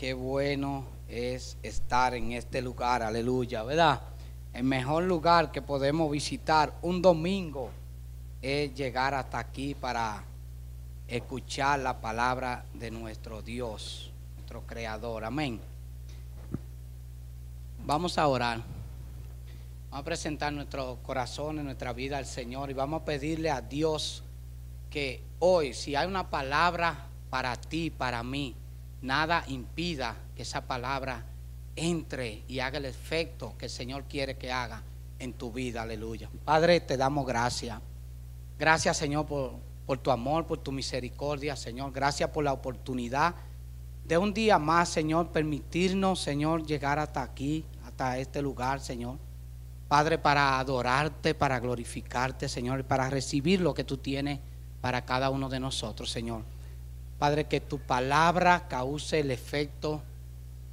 qué bueno es estar en este lugar, aleluya, ¿verdad? El mejor lugar que podemos visitar un domingo es llegar hasta aquí para escuchar la palabra de nuestro Dios, nuestro Creador. Amén. Vamos a orar. Vamos a presentar nuestros corazones, nuestra vida al Señor y vamos a pedirle a Dios que hoy, si hay una palabra para ti, para mí, nada impida que esa palabra entre y haga el efecto que el Señor quiere que haga en tu vida. Aleluya. Padre, te damos gracias. Gracias, Señor, por, tu amor, por tu misericordia, Señor. Gracias por la oportunidad de un día más, Señor, permitirnos, Señor, llegar hasta aquí, hasta este lugar, Señor. Padre, para adorarte, para glorificarte, Señor, y para recibir lo que tú tienes para cada uno de nosotros, Señor. Padre, que tu palabra cause el efecto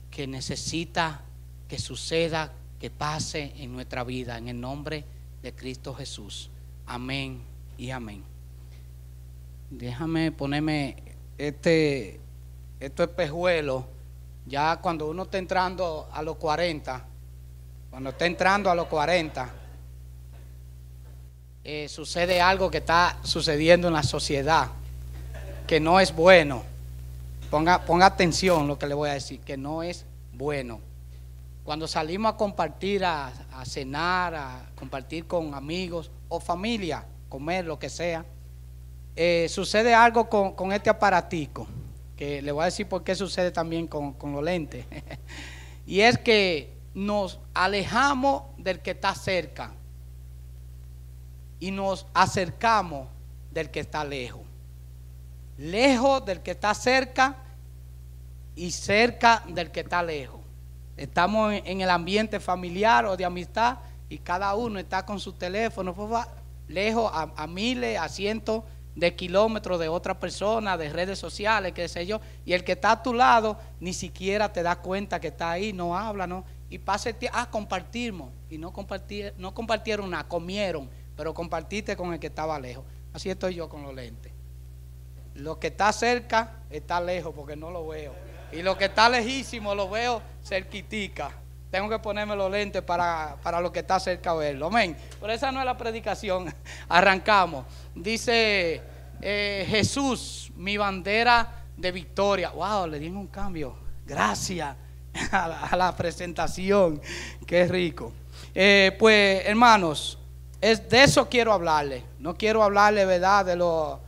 que necesita que suceda, que pase en nuestra vida, en el nombre de Cristo Jesús. Amén y amén. Déjame ponerme este, estos espejuelos, ya cuando uno está entrando a los 40, cuando está entrando a los 40, eh, sucede algo que está sucediendo en la sociedad, que no es bueno. Ponga, ponga atención lo que le voy a decir, que no es bueno. Cuando salimos a compartir, a, cenar, a compartir con amigos o familia, comer, lo que sea, eh, sucede algo con, con, este aparatico, que le voy a decir por qué sucede también con, con los lentes. y es que nos alejamos del que está cerca y nos acercamos del que está lejos. Lejos del que está cerca y cerca del que está lejos. Estamos en el ambiente familiar o de amistad y cada uno está con su teléfono lejos a, miles, a cientos de kilómetros de otra persona, de redes sociales, qué sé yo, y el que está a tu lado ni siquiera te da cuenta que está ahí, no habla, no, y pasa el tiempo, ah, compartimos, y no, no compartieron nada, comieron, pero compartiste con el que estaba lejos. Así estoy yo con los lentes. Lo que está cerca está lejos porque no lo veo. Y lo que está lejísimo lo veo cerquitica. Tengo que ponerme los lentes para, para lo que está cerca verlo. Amén. Pero esa no es la predicación. Arrancamos. Dice eh, Jesús, mi bandera de victoria. Wow, le dimos un cambio. Gracias a la, presentación. Qué rico. Eh, pues, hermanos, es, de eso quiero hablarle. No quiero hablarle, ¿verdad?, de, lo,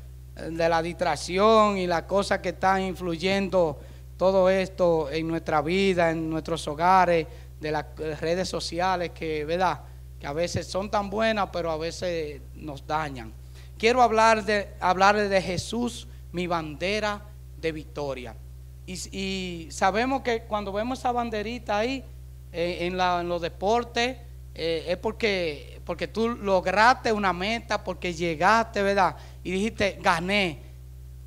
de la distracción y las cosas que están influyendo todo esto en nuestra vida, en nuestros hogares, de las redes sociales que, ¿verdad?, que a veces son tan buenas, pero a veces nos dañan. Quiero hablar de, de Jesús, mi bandera de victoria. Y, sabemos que cuando vemos esa banderita ahí, eh, en, los deportes, eh, es porque, porque tú lograste una meta, porque llegaste, ¿verdad? Y dijiste, gané.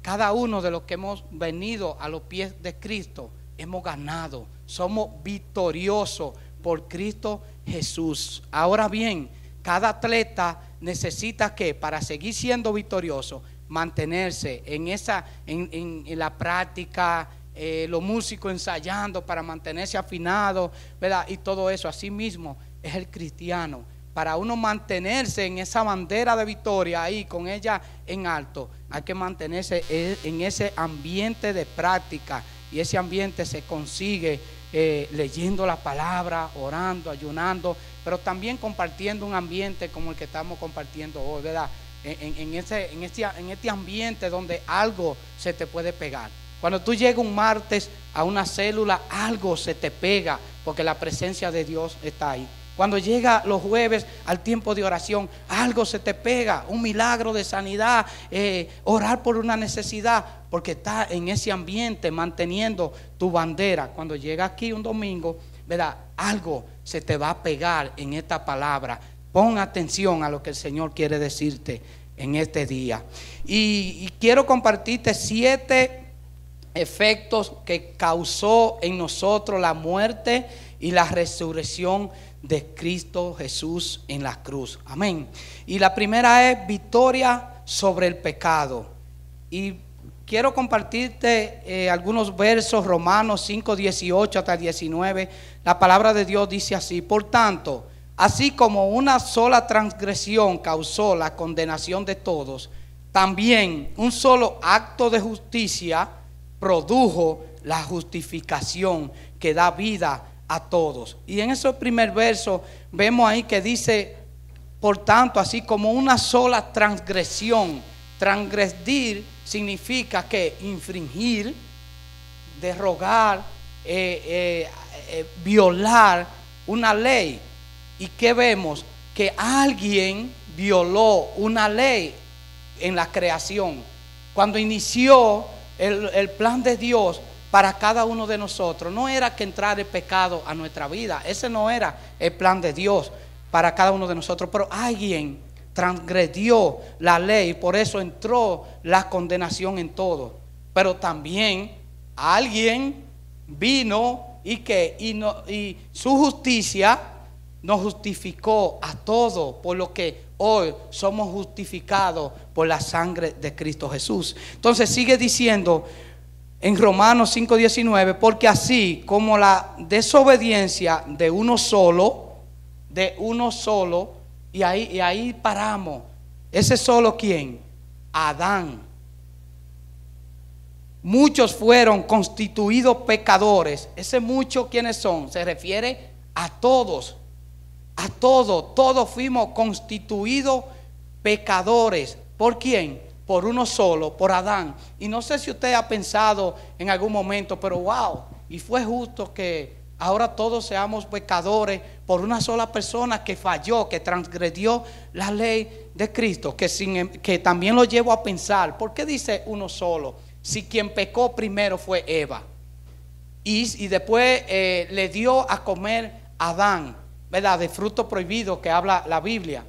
Cada uno de los que hemos venido a los pies de Cristo, hemos ganado. Somos victoriosos por Cristo Jesús. Ahora bien, cada atleta necesita que para seguir siendo victorioso, mantenerse en esa, en, la práctica, eh, los músicos ensayando para mantenerse afinados, ¿verdad? Y todo eso, así mismo es el cristiano. Para uno mantenerse en esa bandera de victoria ahí, con ella en alto, hay que mantenerse en ese ambiente de práctica. Y ese ambiente se consigue eh, leyendo la palabra, orando, ayunando, pero también compartiendo un ambiente como el que estamos compartiendo hoy, ¿verdad? En, en, ese, en, este, en este ambiente donde algo se te puede pegar. Cuando tú llegas un martes a una célula, algo se te pega porque la presencia de Dios está ahí. Cuando llega los jueves al tiempo de oración, algo se te pega, un milagro de sanidad, eh, orar por una necesidad, porque está en ese ambiente manteniendo tu bandera. Cuando llega aquí un domingo, ¿verdad? Algo se te va a pegar en esta palabra. Pon atención a lo que el Señor quiere decirte en este día. Y, y quiero compartirte siete efectos que causó en nosotros la muerte y la resurrección de Cristo Jesús en la cruz. Amén. Y la primera es victoria sobre el pecado. Y quiero compartirte eh, algunos versos, Romanos 5, 18 hasta 19. La palabra de Dios dice así, por tanto, así como una sola transgresión causó la condenación de todos, también un solo acto de justicia produjo la justificación que da vida a todos. Y en ese primer verso vemos ahí que dice, por tanto, así como una sola transgresión, transgredir significa que infringir, derrogar, eh, eh, eh, violar una ley. ¿Y qué vemos? Que alguien violó una ley en la creación. Cuando inició el, el plan de Dios para cada uno de nosotros, no era que entrara el pecado a nuestra vida. Ese no era el plan de Dios para cada uno de nosotros. Pero alguien transgredió la ley, por eso entró la condenación en todo. Pero también alguien vino y que y, su justicia nos justificó a todos, por lo que hoy somos justificados por la sangre de Cristo Jesús. Entonces sigue diciendo en Romanos 5:19, porque así como la desobediencia de uno solo, de uno solo, y ahí, y ahí paramos. Ese solo quién? Adán. Muchos fueron constituidos pecadores. Ese muchos quiénes son? Se refiere a todos. A todos. Todos fuimos constituidos pecadores. ¿Por quién? Por uno solo, por Adán. Y no sé si usted ha pensado en algún momento, pero wow, y fue justo que ahora todos seamos pecadores por una sola persona que falló, que transgredió la ley de Cristo, que, em, también lo llevo a pensar, ¿por qué dice uno solo? Si quien pecó primero fue Eva y, después eh, le dio a comer Adán, ¿verdad? De fruto prohibido que habla la Biblia.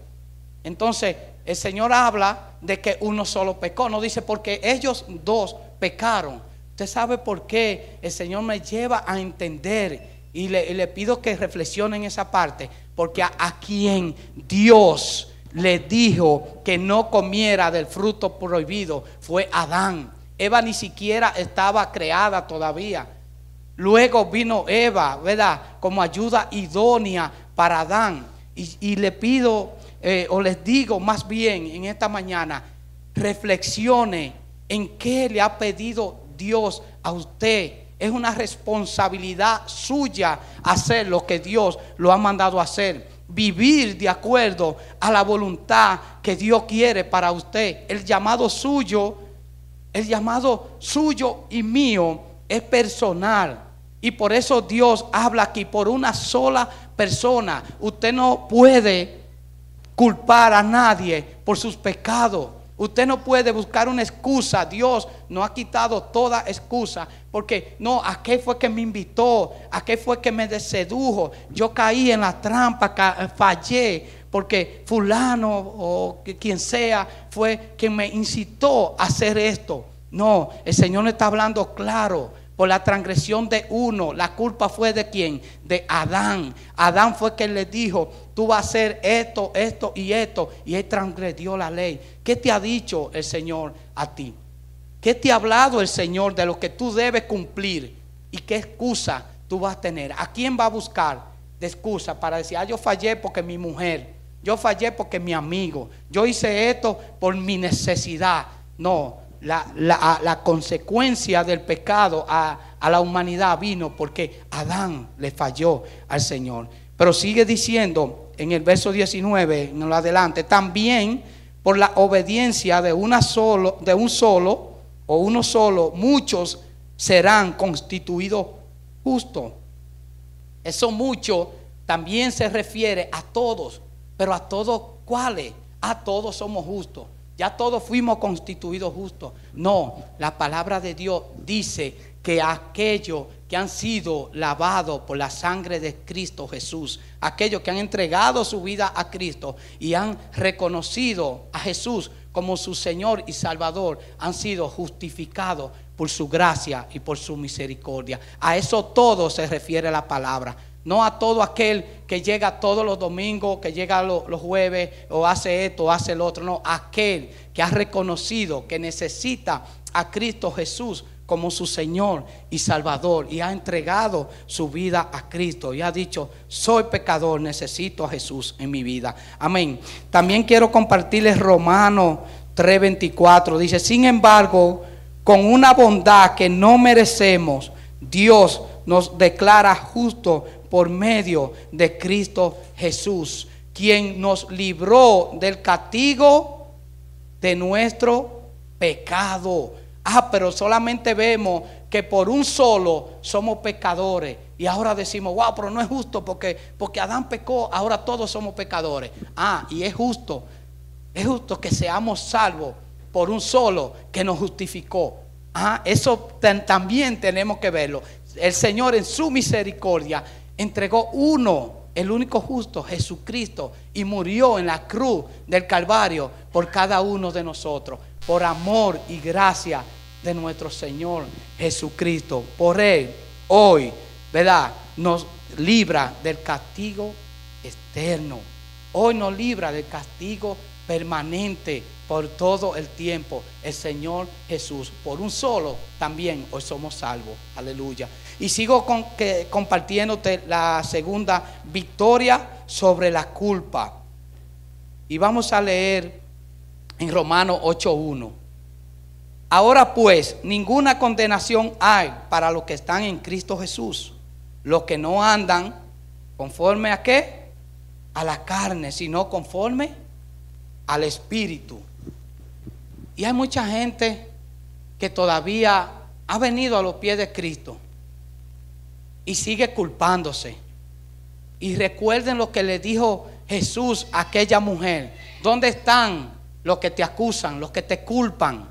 Entonces, el Señor habla de que uno solo pecó, no dice porque ellos dos pecaron. Usted sabe por qué el Señor me lleva a entender y le, pido que reflexionen esa parte, porque a, quien Dios le dijo que no comiera del fruto prohibido fue Adán. Eva ni siquiera estaba creada todavía. Luego vino Eva, ¿verdad? Como ayuda idónea para Adán. Y le pido, eh, o les digo más bien en esta mañana, reflexione en qué le ha pedido Dios a usted es una responsabilidad suya hacer lo que Dios lo ha mandado a hacer. Vivir de acuerdo a la voluntad que Dios quiere para usted. El llamado suyo, el llamado suyo y mío es personal. Y por eso Dios habla aquí por una sola persona. Usted no puede culpar a nadie por sus pecados. Usted no puede buscar una excusa. Dios no ha quitado toda excusa. Porque no, ¿a qué fue que me invitó? ¿A qué fue que me sedujo? Yo caí en la trampa, fallé. Porque fulano o quien sea fue quien me incitó a hacer esto. No, el Señor no está hablando claro por la transgresión de uno. La culpa fue de quién? De Adán. Adán fue quien le dijo, tú vas a hacer esto, esto y esto. Y él transgredió la ley. ¿Qué te ha dicho el Señor a ti? ¿Qué te ha hablado el Señor de lo que tú debes cumplir? ¿Y qué excusa tú vas a tener? ¿A quién va a buscar de excusa para decir, ah, yo fallé porque mi mujer, yo fallé porque mi amigo, yo hice esto por mi necesidad? No, la, consecuencia del pecado a, a, la humanidad vino porque Adán le falló al Señor. Pero sigue diciendo en el verso 19, en lo adelante, también por la obediencia de, una solo, de un solo o uno solo, muchos serán constituidos justos. Eso mucho también se refiere a todos, pero a todos cuáles, a todos somos justos. Ya todos fuimos constituidos justos. No, la palabra de Dios dice que aquellos que han sido lavados por la sangre de Cristo Jesús, aquellos que han entregado su vida a Cristo y han reconocido a Jesús como su Señor y Salvador, han sido justificados por su gracia y por su misericordia. A eso todo se refiere la palabra. No a todo aquel que llega todos los domingos, que llega los, jueves, o hace esto, o hace el otro. No, aquel que ha reconocido que necesita a Cristo Jesús como su Señor y Salvador y ha entregado su vida a Cristo y ha dicho, soy pecador, necesito a Jesús en mi vida. Amén. También quiero compartirles Romano 3:24. Dice, sin embargo, con una bondad que no merecemos, Dios nos declara justo por medio de Cristo Jesús, quien nos libró del castigo de nuestro pecado. Ah, pero solamente vemos que por un solo somos pecadores. Y ahora decimos, wow, pero no es justo porque, porque Adán pecó, ahora todos somos pecadores. Ah, y es justo, es justo que seamos salvos por un solo que nos justificó. Ah, eso también tenemos que verlo. El Señor en su misericordia entregó uno, el único justo, Jesucristo, y murió en la cruz del Calvario por cada uno de nosotros, por amor y gracia de nuestro Señor Jesucristo. Por Él, hoy, ¿verdad? Nos libra del castigo externo. Hoy nos libra del castigo permanente por todo el tiempo. El Señor Jesús, por un solo, también hoy somos salvos. Aleluya. Y sigo compartiéndote la segunda victoria sobre la culpa. Y vamos a leer en Romanos 8.1. Ahora pues, ninguna condenación hay para los que están en Cristo Jesús. Los que no andan conforme a qué? A la carne, sino conforme al Espíritu. Y hay mucha gente que todavía ha venido a los pies de Cristo y sigue culpándose. Y recuerden lo que le dijo Jesús a aquella mujer. ¿Dónde están los que te acusan, los que te culpan?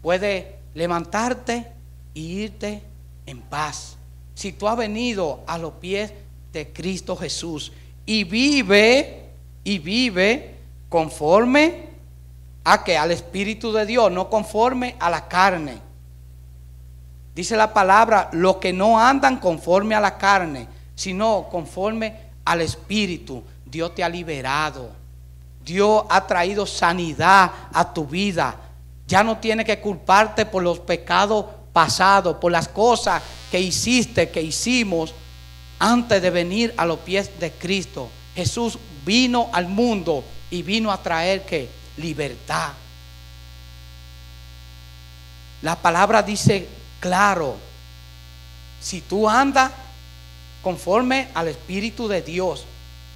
Puede levantarte y irte en paz. Si tú has venido a los pies de Cristo Jesús y vive y vive conforme a que al Espíritu de Dios, no conforme a la carne. Dice la palabra, los que no andan conforme a la carne, sino conforme al Espíritu. Dios te ha liberado. Dios ha traído sanidad a tu vida. Ya no tiene que culparte por los pecados pasados, por las cosas que hiciste, que hicimos antes de venir a los pies de Cristo. Jesús vino al mundo y vino a traer que libertad. La palabra dice claro, si tú andas conforme al Espíritu de Dios,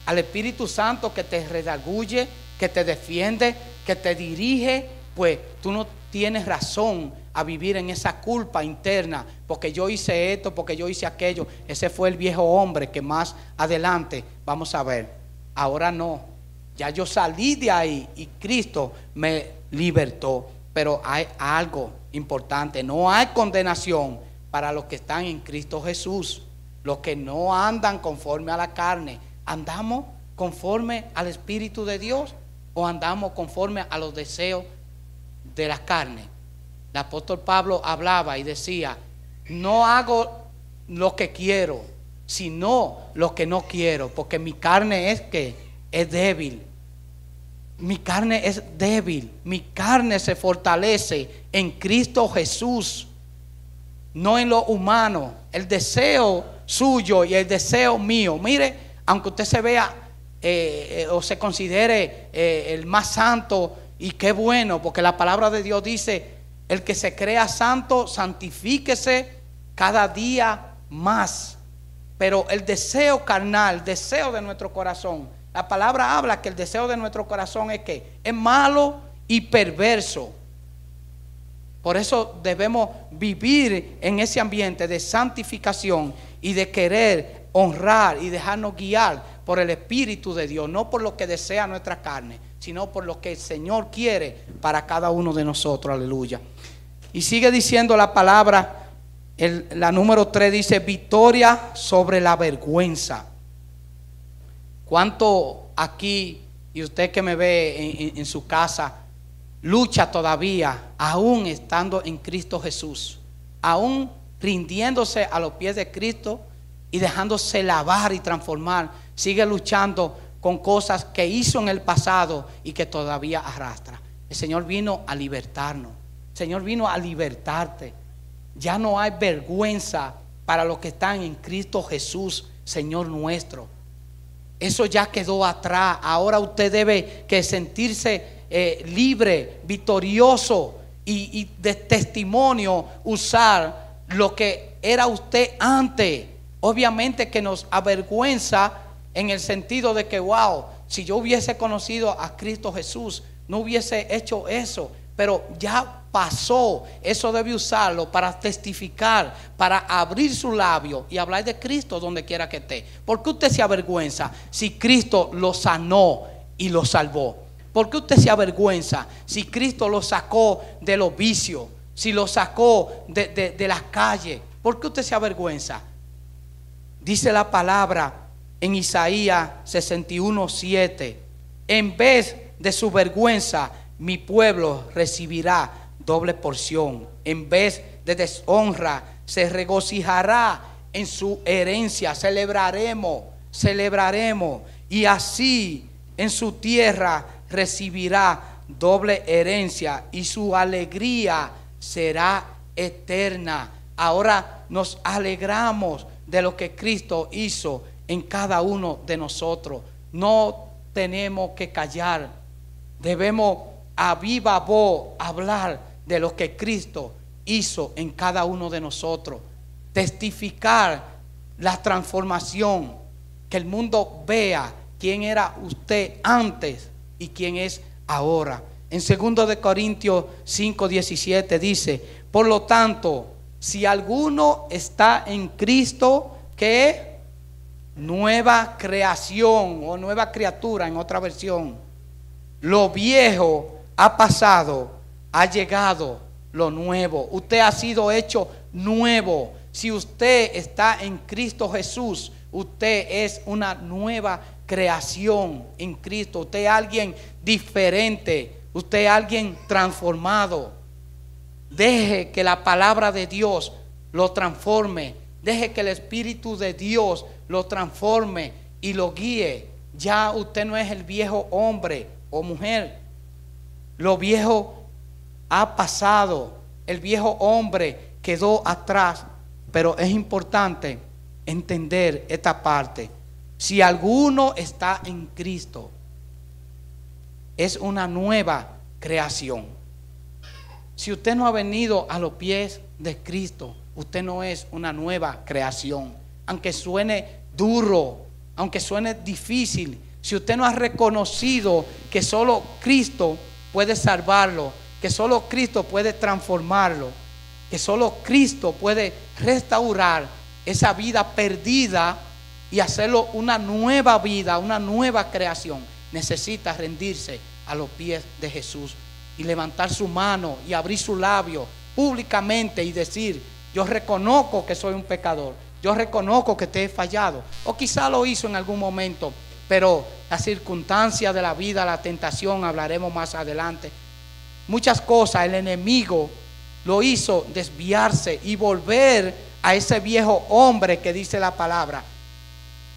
al Espíritu Santo que te redarguye, que te defiende, que te dirige, pues tú no tienes razón a vivir en esa culpa interna, porque yo hice esto, porque yo hice aquello. Ese fue el viejo hombre que más adelante vamos a ver. Ahora no. Ya yo salí de ahí y Cristo me libertó. Pero hay algo importante, no hay condenación para los que están en Cristo Jesús, los que no andan conforme a la carne. ¿Andamos conforme al Espíritu de Dios o andamos conforme a los deseos de la carne? El apóstol Pablo hablaba y decía, no hago lo que quiero, sino lo que no quiero, porque mi carne es que es débil mi carne es débil, mi carne se fortalece en Cristo Jesús, no en lo humano. El deseo suyo y el deseo mío, mire, aunque usted se vea eh, eh, o se considere eh, el más santo, y qué bueno, porque la palabra de Dios dice, el que se crea santo, santifíquese cada día más. Pero el deseo carnal, el deseo de nuestro corazón, la palabra habla que el deseo de nuestro corazón es que es malo y perverso. Por eso debemos vivir en ese ambiente de santificación y de querer honrar y dejarnos guiar por el Espíritu de Dios, no por lo que desea nuestra carne, sino por lo que el Señor quiere para cada uno de nosotros. Aleluya. Y sigue diciendo la palabra, la número 3 dice, victoria sobre la vergüenza. ¿Cuánto aquí, y usted que me ve en, su casa, lucha todavía, aún estando en Cristo Jesús, aún rindiéndose a los pies de Cristo y dejándose lavar y transformar, sigue luchando con cosas que hizo en el pasado y que todavía arrastra. El Señor vino a libertarnos. El Señor vino a libertarte. Ya no hay vergüenza para los que están en Cristo Jesús, Señor nuestro. Eso ya quedó atrás. Ahora usted debe que sentirse eh, libre, victorioso y, y de testimonio usar lo que era usted antes. Obviamente que nos avergüenza en el sentido de que, wow, si yo hubiese conocido a Cristo Jesús, no hubiese hecho eso. Pero ya pasó. Eso debe usarlo para testificar, para abrir su labio y hablar de Cristo donde quiera que esté. ¿Por qué usted se avergüenza si Cristo lo sanó y lo salvó? ¿Por qué usted se avergüenza si Cristo lo sacó de los vicios? Si lo sacó de, de, de las calles. ¿Por qué usted se avergüenza? Dice la palabra en Isaías 61, 7. En vez de su vergüenza, mi pueblo recibirá doble porción. En vez de deshonra, se regocijará en su herencia. Celebraremos, celebraremos. Y así en su tierra recibirá doble herencia y su alegría será eterna. Ahora nos alegramos de lo que Cristo hizo en cada uno de nosotros. No tenemos que callar. Debemos a viva voz hablar de lo que Cristo hizo en cada uno de nosotros. Testificar la transformación, que el mundo vea quién era usted antes y quién es ahora. En 2 de Corintios 5, 17 dice, por lo tanto, si alguno está en Cristo, que nueva creación o nueva criatura en otra versión. Lo viejo ha pasado, ha llegado lo nuevo. Usted ha sido hecho nuevo. Si usted está en Cristo Jesús, usted es una nueva creación en Cristo. Usted es alguien diferente. Usted es alguien transformado. Deje que la palabra de Dios lo transforme. Deje que el Espíritu de Dios lo transforme y lo guíe. Ya usted no es el viejo hombre o mujer. Lo viejo ha pasado, el viejo hombre quedó atrás, pero es importante entender esta parte. Si alguno está en Cristo, es una nueva creación. Si usted no ha venido a los pies de Cristo, usted no es una nueva creación. Aunque suene duro, aunque suene difícil, si usted no ha reconocido que solo Cristo puede salvarlo, que solo Cristo puede transformarlo, que solo Cristo puede restaurar esa vida perdida y hacerlo una nueva vida, una nueva creación. Necesita rendirse a los pies de Jesús y levantar su mano y abrir su labio públicamente y decir, yo reconozco que soy un pecador, yo reconozco que te he fallado. O quizá lo hizo en algún momento, pero la circunstancia de la vida, la tentación, hablaremos más adelante, muchas cosas, el enemigo lo hizo desviarse y volver a ese viejo hombre que dice la palabra.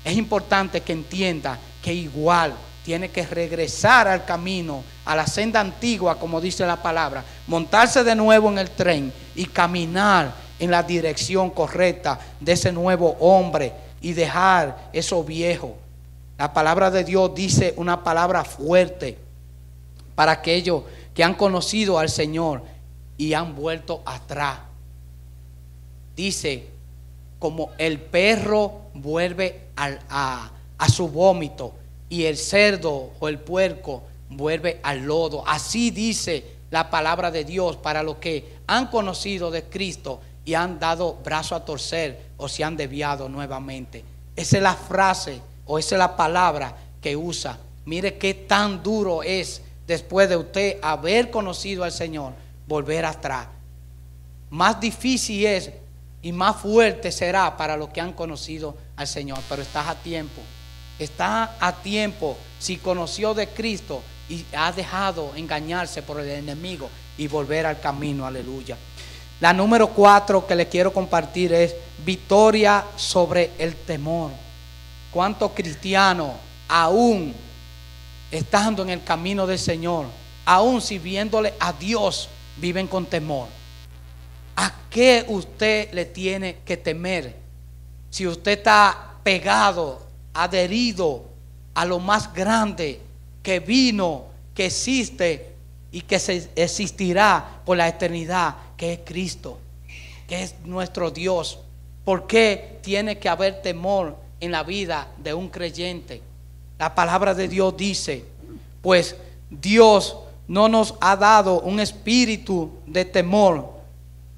Es importante que entienda que igual tiene que regresar al camino, a la senda antigua, como dice la palabra, montarse de nuevo en el tren y caminar en la dirección correcta de ese nuevo hombre y dejar eso viejo. La palabra de Dios dice una palabra fuerte para aquellos que han conocido al Señor y han vuelto atrás. Dice, como el perro vuelve a, su vómito y el cerdo o el puerco vuelve al lodo. Así dice la palabra de Dios para los que han conocido de Cristo y han dado brazo a torcer o se han desviado nuevamente. Esa es la frase o esa es la palabra que usa. Mire qué tan duro es después de usted haber conocido al Señor, volver atrás. Más difícil es y más fuerte será para los que han conocido al Señor, pero estás a tiempo. Está a tiempo si conoció de Cristo y ha dejado engañarse por el enemigo y volver al camino, aleluya. La número cuatro que le quiero compartir es victoria sobre el temor. ¿Cuántos cristianos aún estando en el camino del Señor, aún sirviéndole a Dios viven con temor. ¿A qué usted le tiene que temer? Si usted está pegado, adherido a lo más grande que vino, que existe y que se existirá por la eternidad, que es Cristo, que es nuestro Dios. ¿Por qué tiene que haber temor en la vida de un creyente? La palabra de Dios dice, pues Dios no nos ha dado un espíritu de temor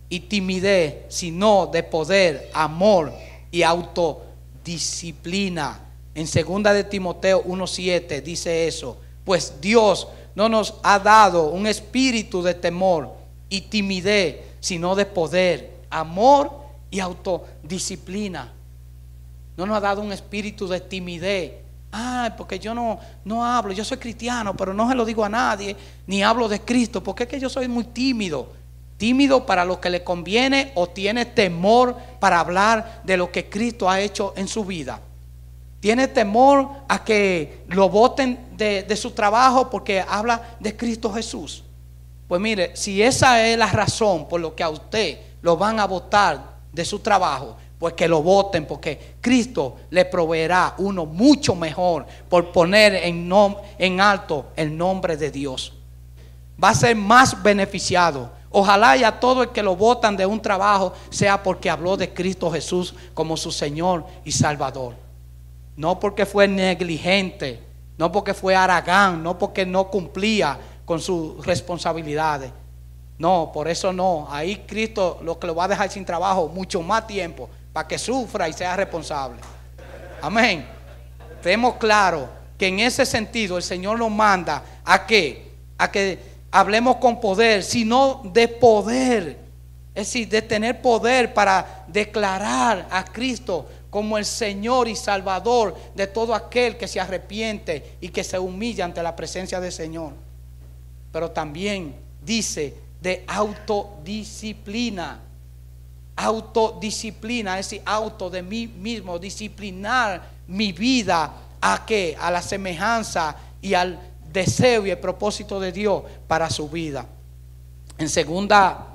y timidez, sino de poder, amor y autodisciplina. En segunda de Timoteo 1:7 dice eso, pues Dios no nos ha dado un espíritu de temor y timidez, sino de poder, amor y autodisciplina. No nos ha dado un espíritu de timidez. Ay, porque yo no, no hablo, yo soy cristiano, pero no se lo digo a nadie, ni hablo de Cristo, porque es que yo soy muy tímido. Tímido para lo que le conviene o tiene temor para hablar de lo que Cristo ha hecho en su vida. Tiene temor a que lo voten de, de su trabajo porque habla de Cristo Jesús. Pues mire, si esa es la razón por lo que a usted lo van a votar de su trabajo, pues que lo voten porque Cristo le proveerá uno mucho mejor por poner en, en alto el nombre de Dios. Va a ser más beneficiado. Ojalá ya todo el que lo votan de un trabajo sea porque habló de Cristo Jesús como su Señor y Salvador. No porque fue negligente, no porque fue aragán, no porque no cumplía con sus responsabilidades. No, por eso no. Ahí Cristo lo que lo va a dejar sin trabajo mucho más tiempo para que sufra y sea responsable. Amén. Tenemos claro que en ese sentido el Señor nos manda a que, a que hablemos con poder, sino de poder. Es decir, de tener poder para declarar a Cristo como el Señor y Salvador de todo aquel que se arrepiente y que se humilla ante la presencia del Señor. Pero también dice de autodisciplina autodisciplina, es decir, auto de mí mismo, disciplinar mi vida a qué? A la semejanza y al deseo y el propósito de Dios para su vida. En segunda,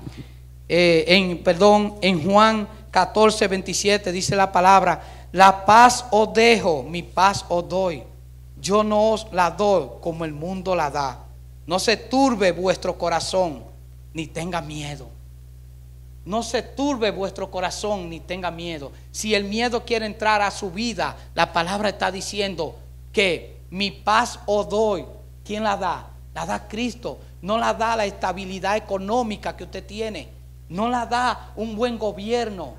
eh, en, perdón, en Juan 14, 27 dice la palabra, la paz os dejo, mi paz os doy. Yo no os la doy como el mundo la da. No se turbe vuestro corazón, ni tenga miedo. No se turbe vuestro corazón ni tenga miedo. Si el miedo quiere entrar a su vida, la palabra está diciendo que mi paz os doy. ¿Quién la da? La da Cristo. No la da la estabilidad económica que usted tiene. No la da un buen gobierno.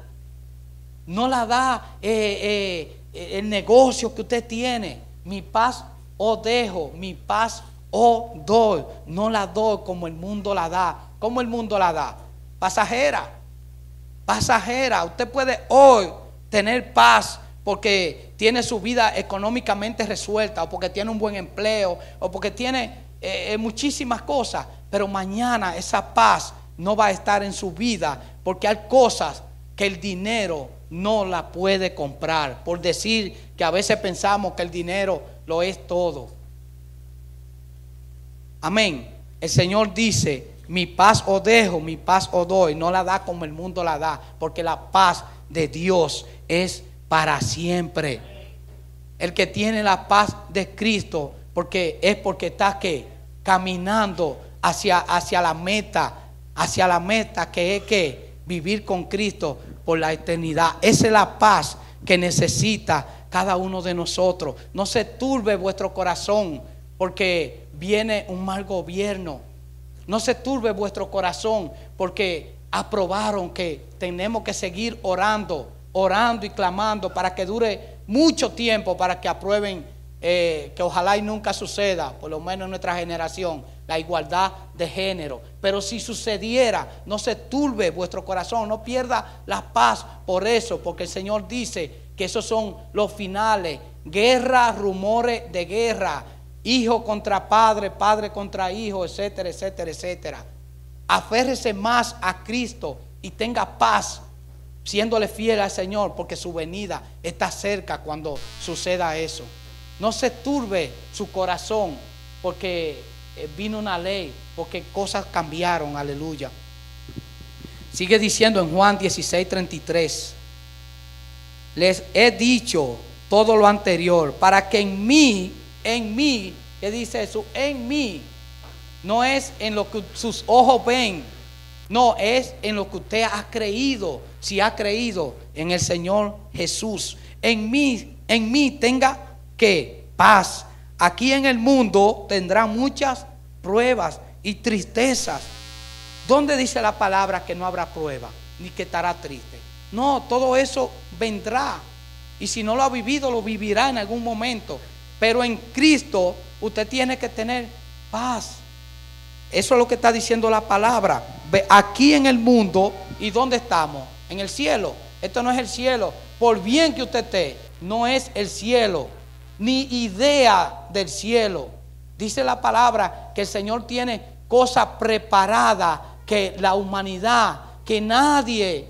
No la da eh, eh, el negocio que usted tiene. Mi paz os dejo. Mi paz os doy. No la doy como el mundo la da. ¿Cómo el mundo la da? Pasajera pasajera. Usted puede hoy tener paz porque tiene su vida económicamente resuelta o porque tiene un buen empleo o porque tiene eh, eh, muchísimas cosas, pero mañana esa paz no va a estar en su vida porque hay cosas que el dinero no la puede comprar. Por decir que a veces pensamos que el dinero lo es todo. Amén. El Señor dice mi paz os dejo, mi paz os doy. No la da como el mundo la da, porque la paz de Dios es para siempre. El que tiene la paz de Cristo, porque es porque está que caminando hacia, hacia la meta, hacia la meta que es que vivir con Cristo por la eternidad. Esa es la paz que necesita cada uno de nosotros. No se turbe vuestro corazón porque viene un mal gobierno no se turbe vuestro corazón porque aprobaron que tenemos que seguir orando, orando y clamando para que dure mucho tiempo para que aprueben, eh, que ojalá y nunca suceda, por lo menos en nuestra generación, la igualdad de género. Pero si sucediera, no se turbe vuestro corazón, no pierda la paz por eso, porque el Señor dice que esos son los finales, guerra, rumores de guerra hijo contra padre, padre contra hijo, etcétera, etcétera, etcétera. Aférrese más a Cristo y tenga paz siéndole fiel al Señor, porque su venida está cerca cuando suceda eso. No se turbe su corazón, porque eh, vino una ley, porque cosas cambiaron, aleluya. Sigue diciendo en Juan 16, 33, les he dicho todo lo anterior para que en mí, en mí, ¿qué dice eso? En mí, no es en lo que sus ojos ven, no, es en lo que usted ha creído, si ha creído en el Señor Jesús. En mí, en mí tenga que paz. Aquí en el mundo tendrá muchas pruebas y tristezas. ¿Dónde dice la palabra que no habrá prueba ni que estará triste? No, todo eso vendrá. Y si no lo ha vivido, lo vivirá en algún momento. Pero en Cristo usted tiene que tener paz. Eso es lo que está diciendo la palabra. Aquí en el mundo, ¿y dónde estamos? En el cielo. Esto no es el cielo. Por bien que usted esté, no es el cielo. Ni idea del cielo. Dice la palabra que el Señor tiene cosas preparadas que la humanidad, que nadie,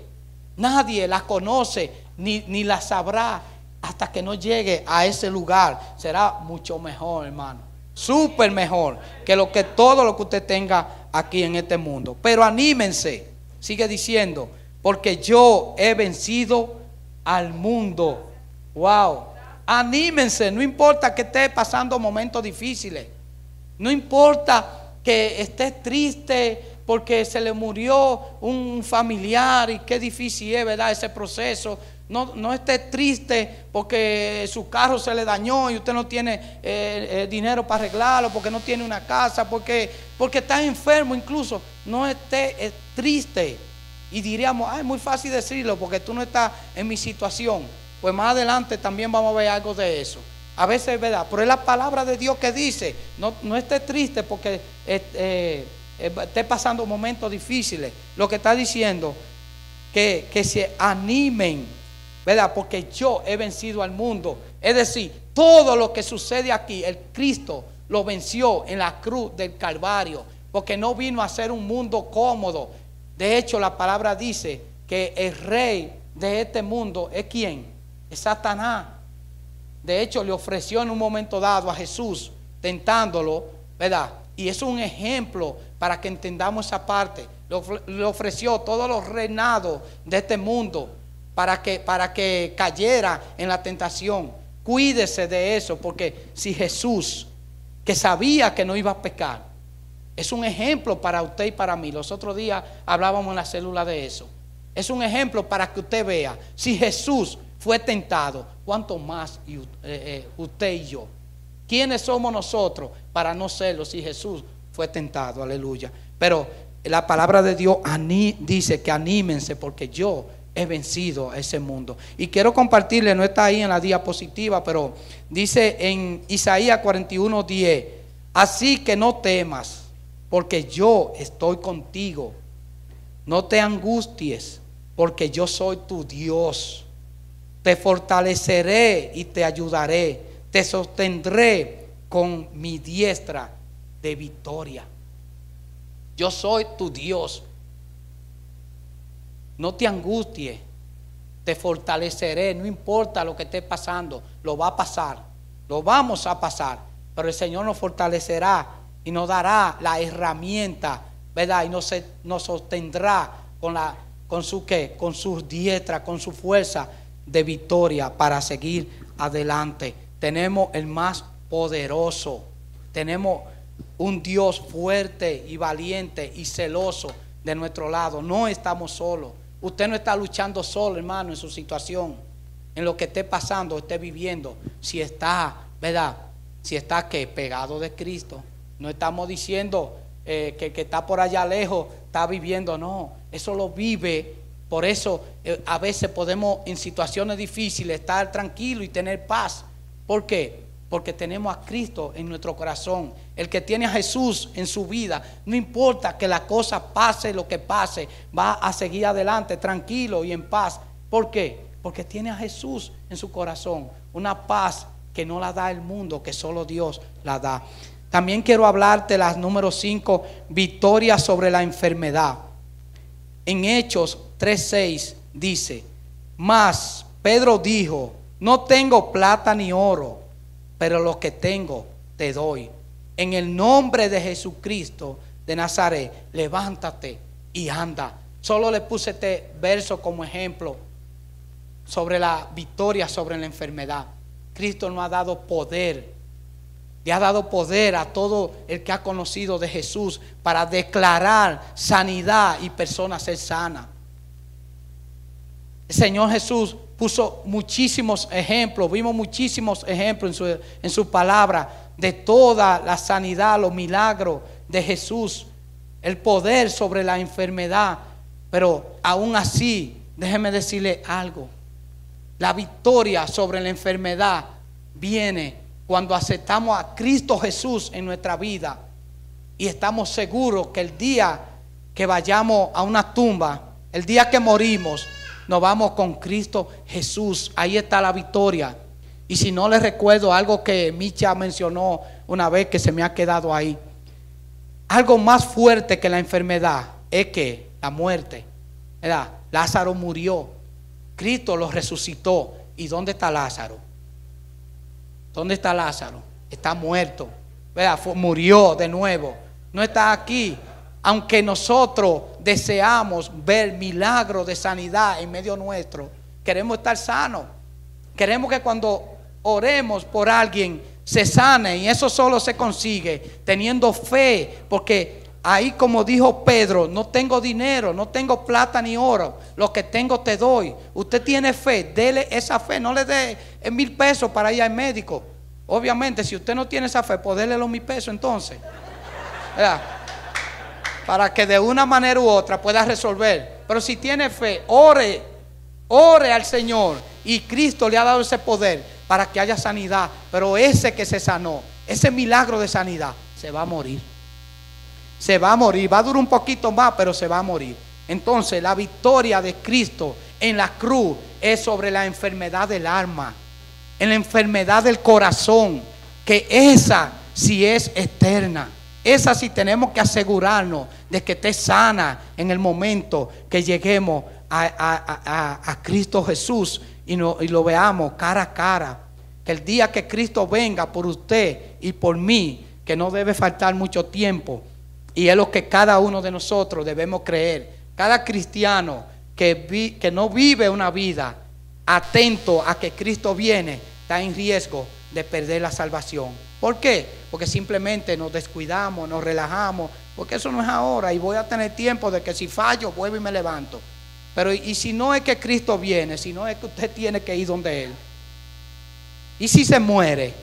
nadie las conoce ni, ni las sabrá hasta que no llegue a ese lugar. Será mucho mejor, hermano. Súper mejor que lo que todo lo que usted tenga aquí en este mundo. Pero anímense, sigue diciendo, porque yo he vencido al mundo. Wow. Anímense, no importa que esté pasando momentos difíciles. No importa que esté triste porque se le murió un familiar y qué difícil es, ¿verdad? Ese proceso. No, esté triste porque su carro se le dañó y usted no tiene eh, eh, dinero para arreglarlo, porque no tiene una casa, porque, porque está enfermo incluso. No esté eh, triste. Y diríamos, ah, es muy fácil decirlo porque tú no estás en mi situación. Pues más adelante también vamos a ver algo de eso. A veces es verdad, pero es la palabra de Dios que dice, no, no esté triste porque esté pasando momentos difíciles. Lo que está diciendo, que, que se animen, ¿verdad? Porque yo he vencido al mundo. Es decir, todo lo que sucede aquí, el Cristo lo venció en la cruz del Calvario, porque no vino a ser un mundo cómodo. De hecho, la palabra dice que el rey de este mundo es quién? Es Satanás. De hecho, le ofreció en un momento dado a Jesús, tentándolo, ¿verdad? Y es un ejemplo para que entendamos esa parte. Le ofreció todos los reinados de este mundo para que, para que cayera en la tentación. Cuídese de eso, porque si Jesús, que sabía que no iba a pecar, es un ejemplo para usted y para mí. Los otros días hablábamos en la célula de eso. Es un ejemplo para que usted vea, si Jesús fue tentado, ¿cuánto más eh, eh, usted y yo? ¿Quiénes somos nosotros para no serlo si Jesús fue tentado? Aleluya. Pero la palabra de Dios dice que anímense porque yo he vencido a ese mundo. Y quiero compartirle, no está ahí en la diapositiva, pero dice en Isaías 41, 10, así que no temas, porque yo estoy contigo. No te angusties, porque yo soy tu Dios te fortaleceré y te ayudaré, te sostendré con mi diestra de victoria. Yo soy tu Dios. No te angusties, te fortaleceré, no importa lo que esté pasando, lo va a pasar, lo vamos a pasar, pero el Señor nos fortalecerá y nos dará la herramienta, ¿verdad? Y nos, nos sostendrá con, su qué, con sus diestras, con su fuerza de victoria para seguir adelante. Tenemos el más poderoso. Tenemos un Dios fuerte y valiente y celoso de nuestro lado. No estamos solos. Usted no está luchando solo, hermano, en su situación, en lo que esté pasando, esté viviendo. Si está, ¿verdad? Si está que pegado de Cristo. No estamos diciendo eh, que, que está por allá lejos, está viviendo. No, eso lo vive por eso eh, a veces podemos en situaciones difíciles estar tranquilos y tener paz. ¿Por qué? Porque tenemos a Cristo en nuestro corazón. El que tiene a Jesús en su vida, no importa que la cosa pase lo que pase, va a seguir adelante tranquilo y en paz. ¿Por qué? Porque tiene a Jesús en su corazón. Una paz que no la da el mundo, que solo Dios la da. También quiero hablarte las número 5, victoria sobre la enfermedad. En Hechos 3.6 dice, mas Pedro dijo, no tengo plata ni oro, pero lo que tengo te doy. en el nombre de Jesucristo de Nazaret, levántate y anda. Solo le puse este verso como ejemplo sobre la victoria sobre la enfermedad. Cristo nos ha dado poder. Le ha dado poder a todo el que ha conocido de Jesús para declarar sanidad y personas ser sanas. Señor Jesús puso muchísimos ejemplos, vimos muchísimos ejemplos en su, en su palabra de toda la sanidad, los milagros de Jesús, el poder sobre la enfermedad. Pero aún así, déjeme decirle algo. La victoria sobre la enfermedad viene cuando aceptamos a Cristo Jesús en nuestra vida y estamos seguros que el día que vayamos a una tumba, el día que morimos, nos vamos con Cristo Jesús. Ahí está la victoria. Y si no les recuerdo algo que Micha mencionó una vez que se me ha quedado ahí. Algo más fuerte que la enfermedad es que la muerte. Lázaro murió. Cristo lo resucitó. ¿Y dónde está Lázaro? ¿Dónde está Lázaro? Está muerto. Murió de nuevo. No está aquí. Aunque nosotros deseamos ver milagros de sanidad en medio nuestro, queremos estar sanos. Queremos que cuando oremos por alguien se sane y eso solo se consigue teniendo fe, porque ahí como dijo Pedro, no tengo dinero, no tengo plata ni oro, lo que tengo te doy. Usted tiene fe, dele esa fe, no le dé mil pesos para ir al médico. Obviamente, si usted no tiene esa fe, pues déle los mil pesos entonces. Para que de una manera u otra pueda resolver. Pero si tiene fe, ore, ore al Señor y Cristo le ha dado ese poder para que haya sanidad. Pero ese que se sanó, ese milagro de sanidad, se va a morir. Se va a morir. Va a durar un poquito más, pero se va a morir. Entonces, la victoria de Cristo en la cruz es sobre la enfermedad del alma, en la enfermedad del corazón, que esa sí es eterna. Esa sí tenemos que asegurarnos de que esté sana en el momento que lleguemos a, Cristo Jesús y, y lo veamos cara a cara. Que el día que Cristo venga por usted y por mí, que no debe faltar mucho tiempo, y es lo que cada uno de nosotros debemos creer. Cada cristiano que, que no vive una vida atento a que Cristo viene, está en riesgo de perder la salvación. ¿Por qué? Porque simplemente nos descuidamos, nos relajamos, porque eso no es ahora y voy a tener tiempo de que si fallo vuelvo y me levanto. Pero y si no es que Cristo viene, si no es que usted tiene que ir donde Él. Y si se muere,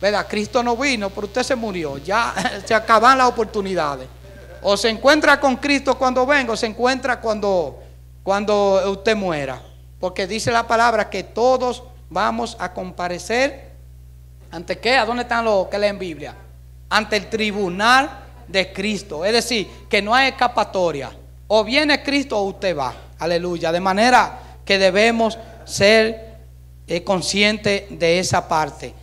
¿verdad? Cristo no vino, pero usted se murió. Ya se acaban las oportunidades. O se encuentra con Cristo cuando venga, o se encuentra cuando, cuando usted muera. Porque dice la palabra que todos vamos a comparecer. ¿Ante qué? ¿A dónde están los que leen Biblia? Ante el tribunal de Cristo. Es decir, que no hay escapatoria. O viene Cristo o usted va. Aleluya. De manera que debemos ser eh, conscientes de esa parte.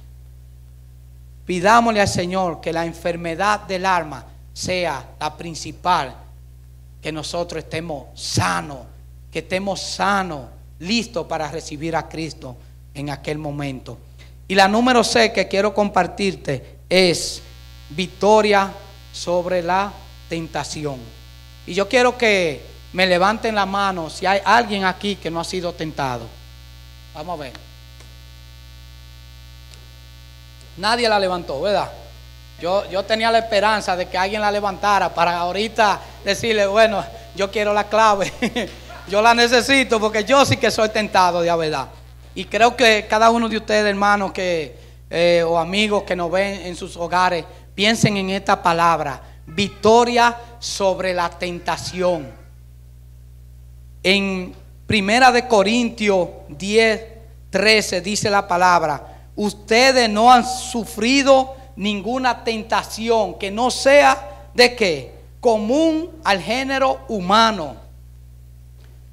Pidámosle al Señor que la enfermedad del alma sea la principal. Que nosotros estemos sanos, que estemos sanos, listos para recibir a Cristo en aquel momento. Y la número C que quiero compartirte es victoria sobre la tentación. Y yo quiero que me levanten la mano si hay alguien aquí que no ha sido tentado. Vamos a ver. Nadie la levantó, ¿verdad? Yo, yo tenía la esperanza de que alguien la levantara para ahorita decirle, bueno, yo quiero la clave, yo la necesito porque yo sí que soy tentado de verdad. Y creo que cada uno de ustedes, hermanos, que, eh, o amigos que nos ven en sus hogares, piensen en esta palabra, victoria sobre la tentación. En Primera de Corintios 10, 13 dice la palabra, ustedes no han sufrido ninguna tentación que no sea de qué? Común al género humano.